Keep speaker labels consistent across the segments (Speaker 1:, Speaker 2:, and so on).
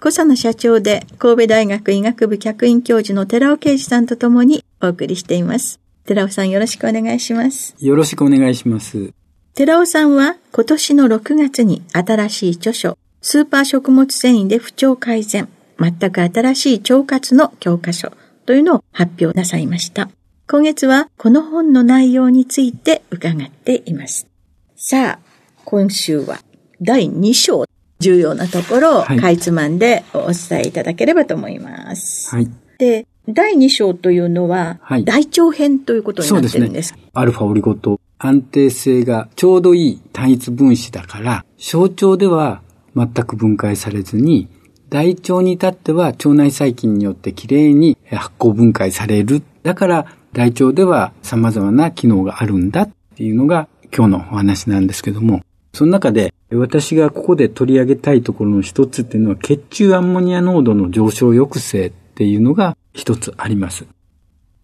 Speaker 1: 小佐の社長で神戸大学医学部客員教授の寺尾啓二さんとともにお送りしています。寺尾さんよろしくお願いします。
Speaker 2: よろしくお願いします。
Speaker 1: 寺尾さんは今年の6月に新しい著書、スーパー食物繊維で不調改善、全く新しい腸活の教科書というのを発表なさいました。今月はこの本の内容について伺っています。さあ、今週は第2章、重要なところをかいつまんでお伝えいただければと思います。はい。で、第2章というのは、大腸編ということになってるんです。すね、
Speaker 2: アルファオリゴ糖、安定性がちょうどいい単一分子だから、小腸では全く分解されずに、大腸に至っては腸内細菌によってきれいに発酵分解される。だから大腸では様々な機能があるんだっていうのが今日のお話なんですけども、その中で私がここで取り上げたいところの一つっていうのは血中アンモニア濃度の上昇抑制っていうのが一つあります。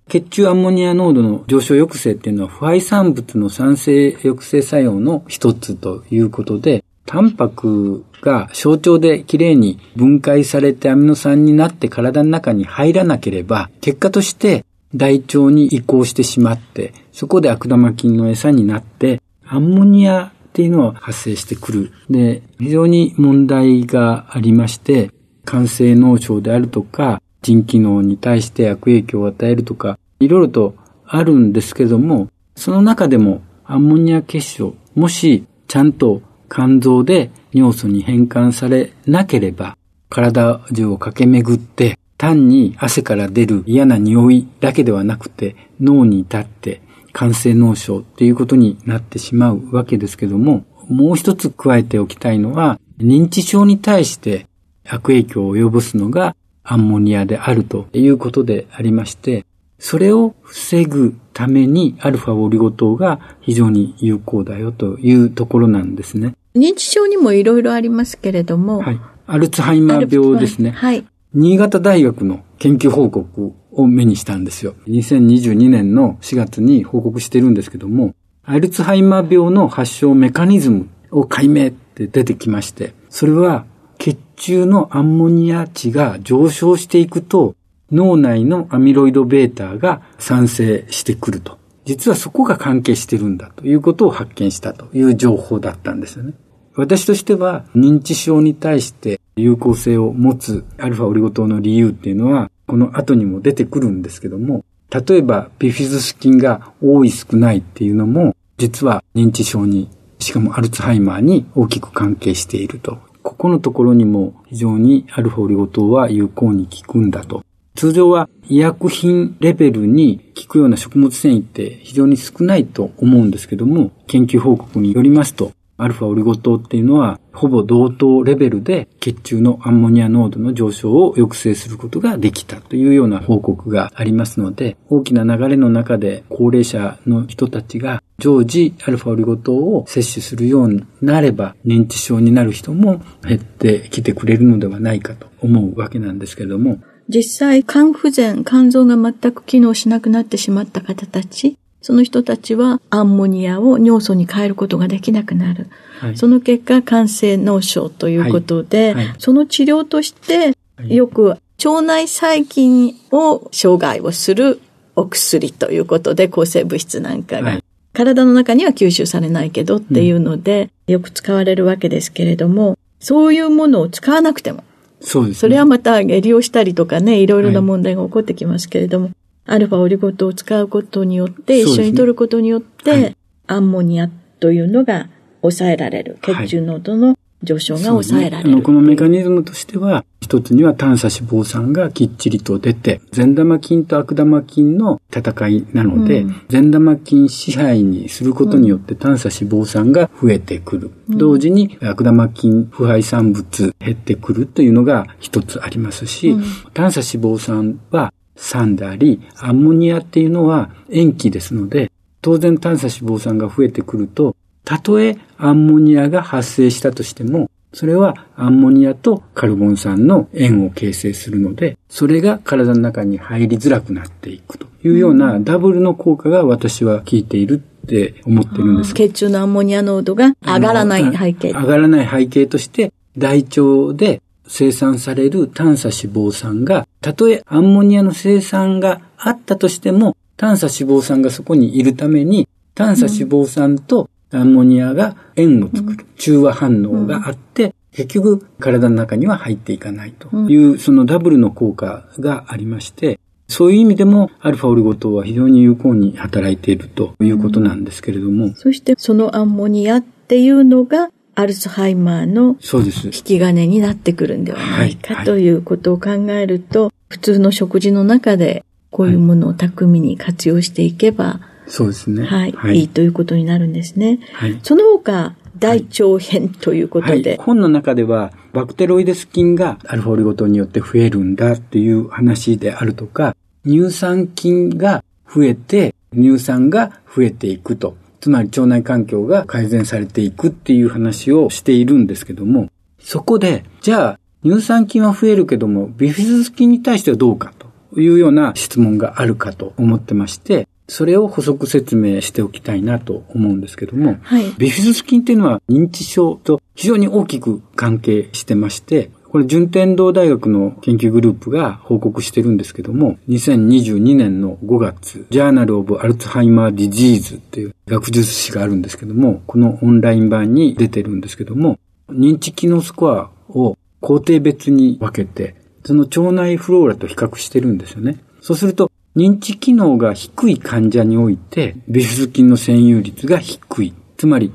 Speaker 2: 血中アンモニア濃度の上昇抑制っていうのは不配産物の酸性抑制作用の一つということで、タンパクが小腸できれいに分解されてアミノ酸になって体の中に入らなければ、結果として大腸に移行してしまって、そこで悪玉菌の餌になって、アンモニアっていうのは発生してくる。で、非常に問題がありまして、肝性脳症であるとか、腎機能に対して悪影響を与えるとか、いろいろとあるんですけども、その中でもアンモニア結晶、もしちゃんと肝臓で尿素に変換されなければ、体中を駆け巡って、単に汗から出る嫌な匂いだけではなくて、脳に至って肝性脳症っていうことになってしまうわけですけども、もう一つ加えておきたいのは、認知症に対して悪影響を及ぼすのがアンモニアであるということでありまして、それを防ぐためにアルファオリゴ糖が非常に有効だよというところなんですね。
Speaker 1: 認知症にもいろいろありますけれども。はい。
Speaker 2: アルツハイマー病ですね。はい。新潟大学の研究報告を目にしたんですよ。2022年の4月に報告してるんですけども、アルツハイマー病の発症メカニズムを解明って出てきまして、それは血中のアンモニア値が上昇していくと、脳内のアミロイド β が産生してくると。実はそこが関係してるんだということを発見したという情報だったんですよね。私としては認知症に対して有効性を持つアルファオリゴ糖の理由っていうのはこの後にも出てくるんですけども、例えばビフィズス菌が多い少ないっていうのも実は認知症に、しかもアルツハイマーに大きく関係していると。ここのところにも非常にアルファオリゴ糖は有効に効くんだと通常は医薬品レベルに効くような食物繊維って非常に少ないと思うんですけども、研究報告によりますと、アルファオリゴ糖っていうのは、ほぼ同等レベルで血中のアンモニア濃度の上昇を抑制することができたというような報告がありますので、大きな流れの中で高齢者の人たちが常時アルファオリゴ糖を摂取するようになれば、認知症になる人も減ってきてくれるのではないかと思うわけなんですけれども、
Speaker 1: 実際、肝不全、肝臓が全く機能しなくなってしまった方たち、その人たちはアンモニアを尿素に変えることができなくなる。
Speaker 2: はい。
Speaker 1: その結果、肝性脳症ということで、
Speaker 2: はい。はい。
Speaker 1: その治療として、
Speaker 2: はい。
Speaker 1: よく腸内細菌を障害をするお薬ということで、抗生物質なんかが、
Speaker 2: はい。
Speaker 1: 体の中には吸収されないけどっていうので、よく使われるわけですけれども、そういうものを使わなくても、
Speaker 2: そうです、ね。
Speaker 1: それはまた利用したりとかね、いろいろな問題が起こってきますけれども、アルファオリゴ糖を使うことによって、一緒に取ることによって、
Speaker 2: はい。
Speaker 1: アンモニアというのが抑えられる。
Speaker 2: はい。
Speaker 1: 血中濃度の上昇が抑えられる。
Speaker 2: あのこのメカニズムとしては、一つには短鎖脂肪酸がきっちりと出て、善玉菌と悪玉菌の戦いなので、
Speaker 1: うん。
Speaker 2: 善玉菌支配にすることによって短鎖脂肪酸が増えてくる。同時に悪玉菌腐敗産物減ってくるというのが一つありますし、
Speaker 1: うん。
Speaker 2: 短鎖脂肪酸は酸であり、アンモニアっていうのは塩基ですので、当然短鎖脂肪酸が増えてくると、たとえアンモニアが発生したとしても、それはアンモニアとカルボン酸の塩を形成するので、それが体の中に入りづらくなっていくと。いうようなダブルの効果が私は効いているって思ってるんです。
Speaker 1: 血中のアンモニア濃度が上がらない背景。
Speaker 2: 上がらない背景として、大腸で生産される短鎖脂肪酸が、たとえアンモニアの生産があったとしても、短鎖脂肪酸がそこにいるために、短鎖脂肪酸とアンモニアが塩を作る、中和反応があって、結局体の中には入っていかないと。いう、そのダブルの効果がありまして、そういう意味でもアルファオリゴ糖は非常に有効に働いているということなんですけれども、
Speaker 1: そしてそのアンモニアっていうのがアルツハイマーの。引き金になってくるんではない
Speaker 2: はい
Speaker 1: か
Speaker 2: はい
Speaker 1: ということを考えると、普通の食事の中でこういうものを巧みに活用していけば、
Speaker 2: そうですね。
Speaker 1: はい、い、いということになるんですね。
Speaker 2: はい
Speaker 1: その他、大腸編ということで、
Speaker 2: はい、本の中では、バクテロイデス菌がアルファオリゴ糖によって増えるんだっていう話であるとか、乳酸菌が増えて、乳酸が増えていくと。つまり腸内環境が改善されていくっていう話をしているんですけども、そこで、じゃあ、乳酸菌は増えるけども、ビフィズス菌に対してはどうかというような質問があるかと思ってまして、それを補足説明しておきたいなと思うんですけども、
Speaker 1: はい。
Speaker 2: ビフィズス菌っていうのは認知症と非常に大きく関係してまして、これ順天堂大学の研究グループが報告してるんですけども、2022年の5月、 Journal of Alzheimer's Disease っていう学術誌があるんですけども、このオンライン版に出てるんですけども、認知機能スコアを工程別に分けて、その腸内フローラと比較してるんですよね。そうすると、認知機能が低い患者において、ビフィズ菌の占有率が低い。つまり、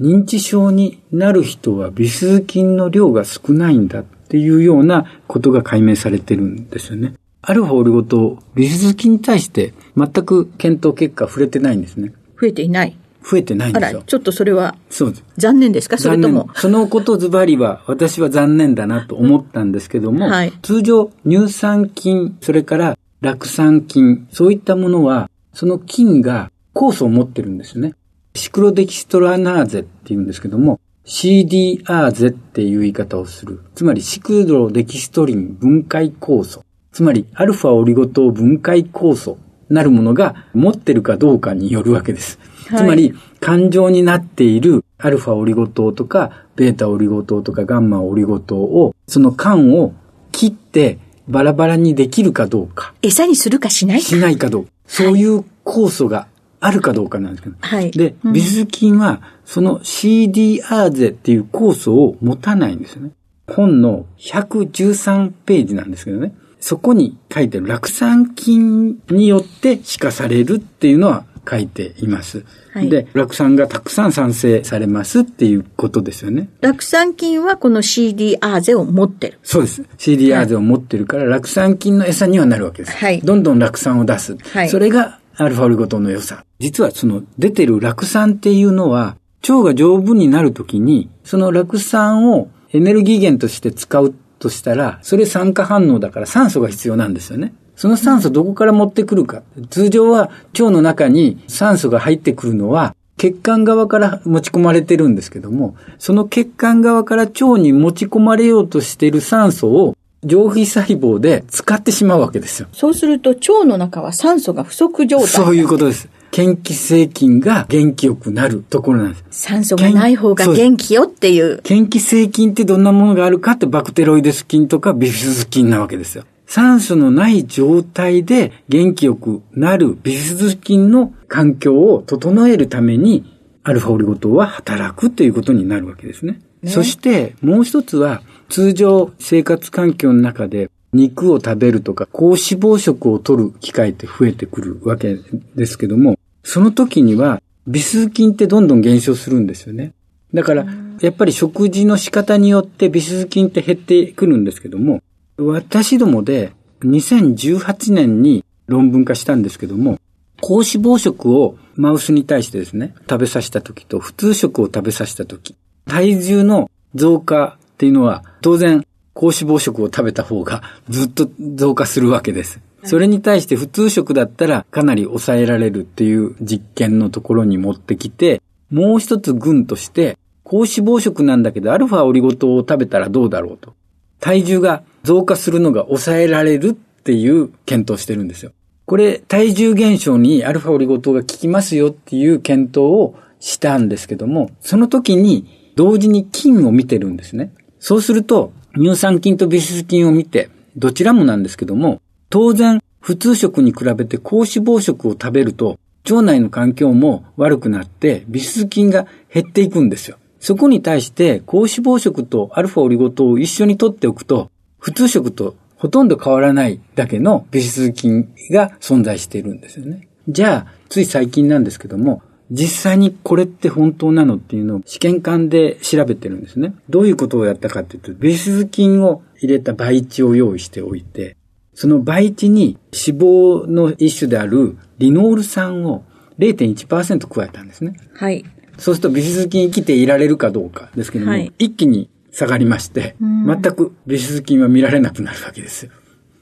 Speaker 2: 認知症になる人はビフィズ菌の量が少ないんだっていうようなことが解明されてるんですよね。アルファオリゴ糖、ビフィズス菌に対して全く検討結果触れてないんですね。
Speaker 1: 増えていない。
Speaker 2: 増えてないん
Speaker 1: あら、
Speaker 2: ですよ。
Speaker 1: ちょっとそれは
Speaker 2: そうです。
Speaker 1: 残念ですか？それとも
Speaker 2: 残。念そのことズバリは私は残念だなと思ったんですけども、
Speaker 1: はい
Speaker 2: 通常乳酸菌、それから酪酸菌、そういったものは、その菌が酵素を持ってるんですね。シクロデキストラナーゼって言うんですけども、CDR ゼっていう言い方をする。つまりシクロデキストリン分解酵素。つまりアルファオリゴ糖分解酵素なるものが持ってるかどうかによるわけです。
Speaker 1: はい
Speaker 2: つまり、感情になっているアルファオリゴ糖とか、ベータオリゴ糖とかガンマオリゴ糖を、その間を切ってバラバラにできるかどうか、
Speaker 1: 餌にするかしないか。
Speaker 2: しないかどうか、そういう酵素があるかどうかなんですけど。
Speaker 1: はい。
Speaker 2: で、
Speaker 1: うん
Speaker 2: ビフィ菌は、その CDR ゼっていう酵素を持たないんですよね。本の113ページなんですけどね。そこに書いてる酪酸菌によって歯化されるっていうのは書いています。
Speaker 1: はい
Speaker 2: で、酪酸がたくさん産生されますっていうことですよね。
Speaker 1: 酪酸菌はこの CDR ゼを持ってる。
Speaker 2: そうです。CDR ゼを持ってるから、酪酸菌の餌にはなるわけです。
Speaker 1: はい
Speaker 2: どんどん酪酸を出す。
Speaker 1: はい
Speaker 2: それがアルファオリゴ糖の良さ。実はその出てる酪酸っていうのは、腸が丈夫になるときに、その酪酸をエネルギー源として使うとしたら、それ酸化反応だから酸素が必要なんですよね。その酸素どこから持ってくるか。通常は腸の中に酸素が入ってくるのは、血管側から持ち込まれてるんですけども、その血管側から腸に持ち込まれようとしている酸素を上皮細胞で使ってしまうわけですよ。
Speaker 1: そうすると腸の中は酸素が不足状態。
Speaker 2: そういうことです。嫌気性菌が元気よくなるところなんです。
Speaker 1: 酸素がない方が元気よっていう。
Speaker 2: 嫌気性菌ってどんなものがあるかってバクテロイデス菌とかビフィズス菌なわけですよ。酸素のない状態で元気よくなるビフィズス菌の環境を整えるためにアルファオリゴ糖は働くということになるわけですね。ねそしてもう一つは通常生活環境の中で肉を食べるとか高脂肪食を取る機会って増えてくるわけですけども、その時には微数菌ってどんどん減少するんですよね。だから、やっぱり食事の仕方によって微数菌って減ってくるんですけども、私どもで2018年に論文化したんですけども、高脂肪食をマウスに対してですね、食べさせた時と普通食を食べさせた時、体重の増加っていうのは当然高脂肪食を食べた方がずっと増加するわけです。それに対して普通食だったらかなり抑えられるっていう実験のところに持ってきて、もう一つ群として、高脂肪食なんだけどアルファオリゴ糖を食べたらどうだろうと。体重が増加するのが抑えられるっていう検討してるんですよ。これ、体重減少にアルファオリゴ糖が効きますよっていう検討をしたんですけども、その時に同時に菌を見てるんですね。そうすると、乳酸菌とビス菌を見て、どちらもなんですけども、当然、普通食に比べて高脂肪食を食べると、腸内の環境も悪くなって、ビス菌が減っていくんですよ。そこに対して、高脂肪食とアルファオリゴ糖を一緒に取っておくと、普通食とほとんど変わらないだけのビス菌が存在しているんですよね。じゃあ、つい最近なんですけども、実際にこれって本当なのっていうのを試験管で調べてるんですね。どういうことをやったかっていうと、ベース菌を入れた培地を用意しておいて、その培地に脂肪の一種であるリノール酸を0.1%加えたんですね。
Speaker 1: はい。
Speaker 2: そうするとビフィズ菌生きていられるかどうかですけども、はい、一気に下がりまして、全くビフィズ菌は見られなくなるわけですよ。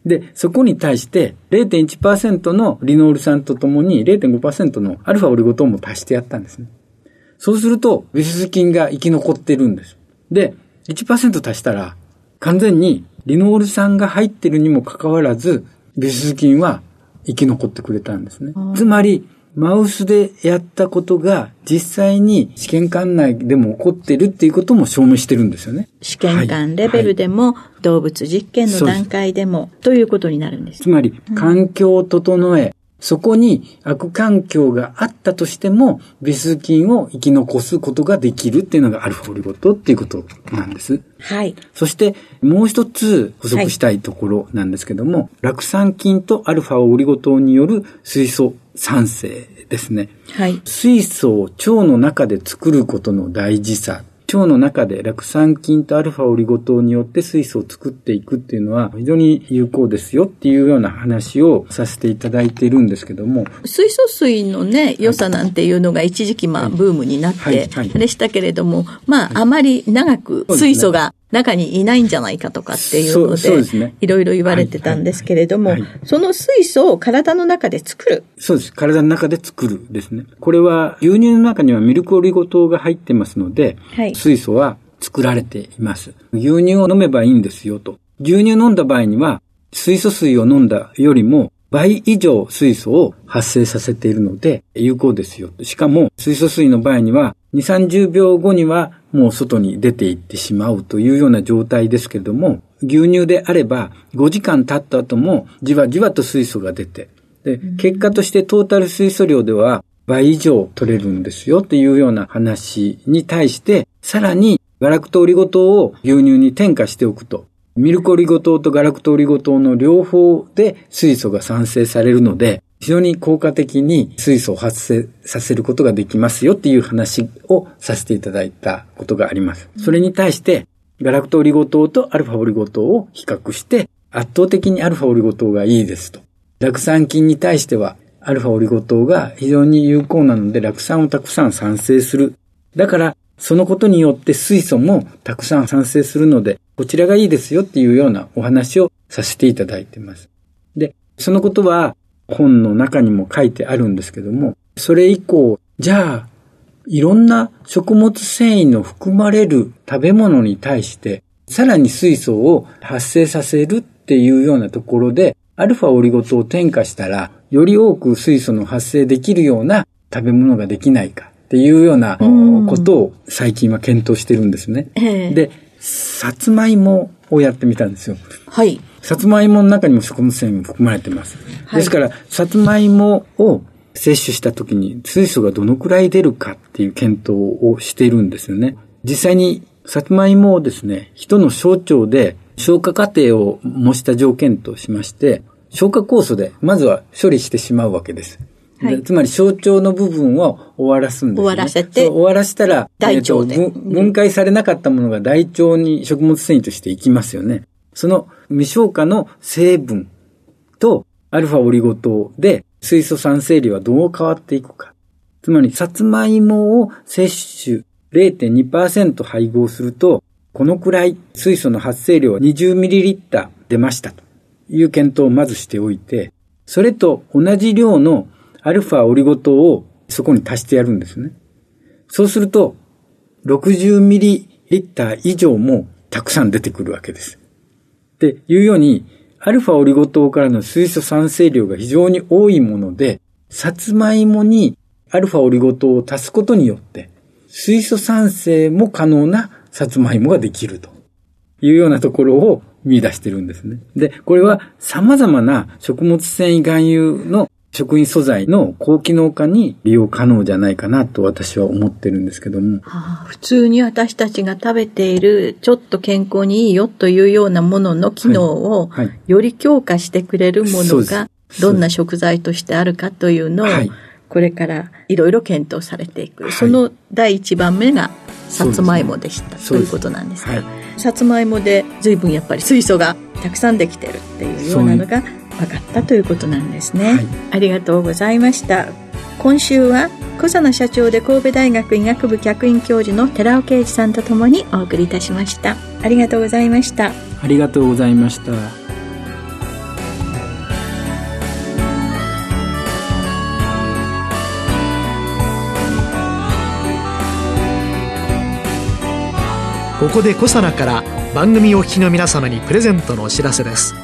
Speaker 2: で、そこに対して0.1%のリノール酸とともに0.5%のアルファオリゴ糖も足してやったんですね。そうすると、ビフィズ菌が生き残ってるんです。で、1%足したら、完全にリノール酸が入ってるにもかかわらず、ビフィズ菌は生き残ってくれたんですね。つまり、マウスでやったことが実際に試験管内でも起こってるっていうことも証明してるんですよね。
Speaker 1: 試験管レベルでも、動物実験の段階でも、ということになるんです。
Speaker 2: つまり、環境を整え、そこに悪環境があったとしても、ビス菌を生き残すことができるっていうのがアルファオリゴ糖っていうことなんです。
Speaker 1: はい。
Speaker 2: そして、もう一つ補足したいところなんですけども、はい、酪酸菌とアルファオリゴ糖による水素酸性ですね。
Speaker 1: はい。
Speaker 2: 水素を腸の中で作ることの大事さ。腸の中で酪酸菌とアルファオリゴ糖によって水素を作っていくっていうのは非常に有効ですよっていうような話をさせていただいているんですけども。
Speaker 1: 水素水のね、良さなんていうのが一時期まあブームになって、あれしたけれども、まああまり長く水素が中にいないんじゃないかとかっていうので、ね、いろいろ言われてたんですけれども、その水素を体の中で作る。
Speaker 2: そうです。体の中で作るですね。これは牛乳の中にはミルクオリゴ糖が入ってますので、はい、水素は作られています。牛乳を飲めばいいんですよと。牛乳飲んだ場合には、水素水を飲んだよりも倍以上水素を発生させているので有効ですよ。しかも水素水の場合には2、30秒後にはもう外に出ていってしまうというような状態ですけれども、牛乳であれば5時間経った後もじわじわと水素が出て、で、結果としてトータル水素量では倍以上取れるんですよっていうような話に対して、さらにガラクトオリゴ糖を牛乳に添加しておくと、ミルクオリゴ糖とガラクトオリゴ糖の両方で水素が産生されるので、非常に効果的に水素を発生させることができますよっていう話をさせていただいたことがあります。それに対して、ガラクトオリゴ糖とアルファオリゴ糖を比較して、圧倒的にアルファオリゴ糖がいいですと。酪酸菌に対しては、アルファオリゴ糖が非常に有効なので、酪酸をたくさん産生する。だから、そのことによって水素もたくさん産生するので、こちらがいいですよっていうようなお話をさせていただいています。で、そのことは、本の中にも書いてあるんですけども、それ以降、じゃあ、いろんな食物繊維の含まれる食べ物に対して、さらに水素を発生させるっていうようなところで、アルファオリゴ糖を添加したら、より多く水素の発生できるような食べ物ができないかっていうようなことを最近は検討してるんですね。で、さつまいもをやってみたんですよ。
Speaker 1: はい。
Speaker 2: さつまいもの中にも食物繊維も含まれてます。はい、ですから、さつまいもを摂取した時に水素がどのくらい出るかっていう検討をしているんですよね。実際にさつまいもをですね、人の小腸で消化過程を模した条件としまして、消化酵素でまずは処理してしまうわけです。はい、つまり小腸の部分を終わらすんです、ね、
Speaker 1: 終わらせて。
Speaker 2: 終わらせたら、
Speaker 1: 大腸で、
Speaker 2: えー、分解されなかったものが大腸に食物繊維としていきますよね。その未消化の成分とアルファオリゴ糖で水素酸性量はどう変わっていくか。つまり、さつまいもを摂取0.2%配合すると、このくらい水素の発生量は 20ml 出ましたという検討をまずしておいて、それと同じ量のアルファオリゴ糖をそこに足してやるんですね。そうすると、60ml 以上もたくさん出てくるわけです。っていうように、アルファオリゴ糖からの水素酸性量が非常に多いもので、サツマイモにアルファオリゴ糖を足すことによって、水素酸性も可能なサツマイモができるというようなところを見出してるんですね。で、これは様々な食物繊維含有の食品素材の高機能化に利用可能じゃないかなと私は思ってるんですけども。
Speaker 1: はあ、普通に私たちが食べているちょっと健康にいいよというようなものの機能をより強化してくれるものがどんな食材としてあるかというのをこれからいろいろ検討されていく。その第一番目がさつまいもでした、とい。うことなんですが、さつまいもで随分やっぱり水素がたくさんできてるっていうようなのが分かったということなんですね、はい、ありがとうございました。今週は小佐野社長で神戸大学医学部客員教授の寺尾啓二さんとともにお送りいたしました。ありがとうございました。
Speaker 2: ありがとうございました
Speaker 3: ここで小佐奈から番組お聞きの皆様にプレゼントのお知らせです。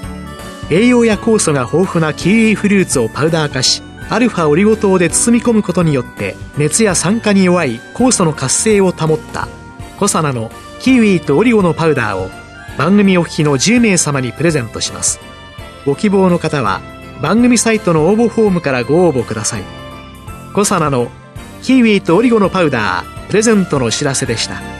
Speaker 3: 栄養や酵素が豊富なキウイフルーツをパウダー化しアルファオリゴ糖で包み込むことによって熱や酸化に弱い酵素の活性を保ったコサナのキウイとオリゴのパウダーを番組お聞きの10名様にプレゼントします。ご希望の方は番組サイトの応募フォームからご応募ください。コサナのキウイとオリゴのパウダープレゼントのお知らせでした。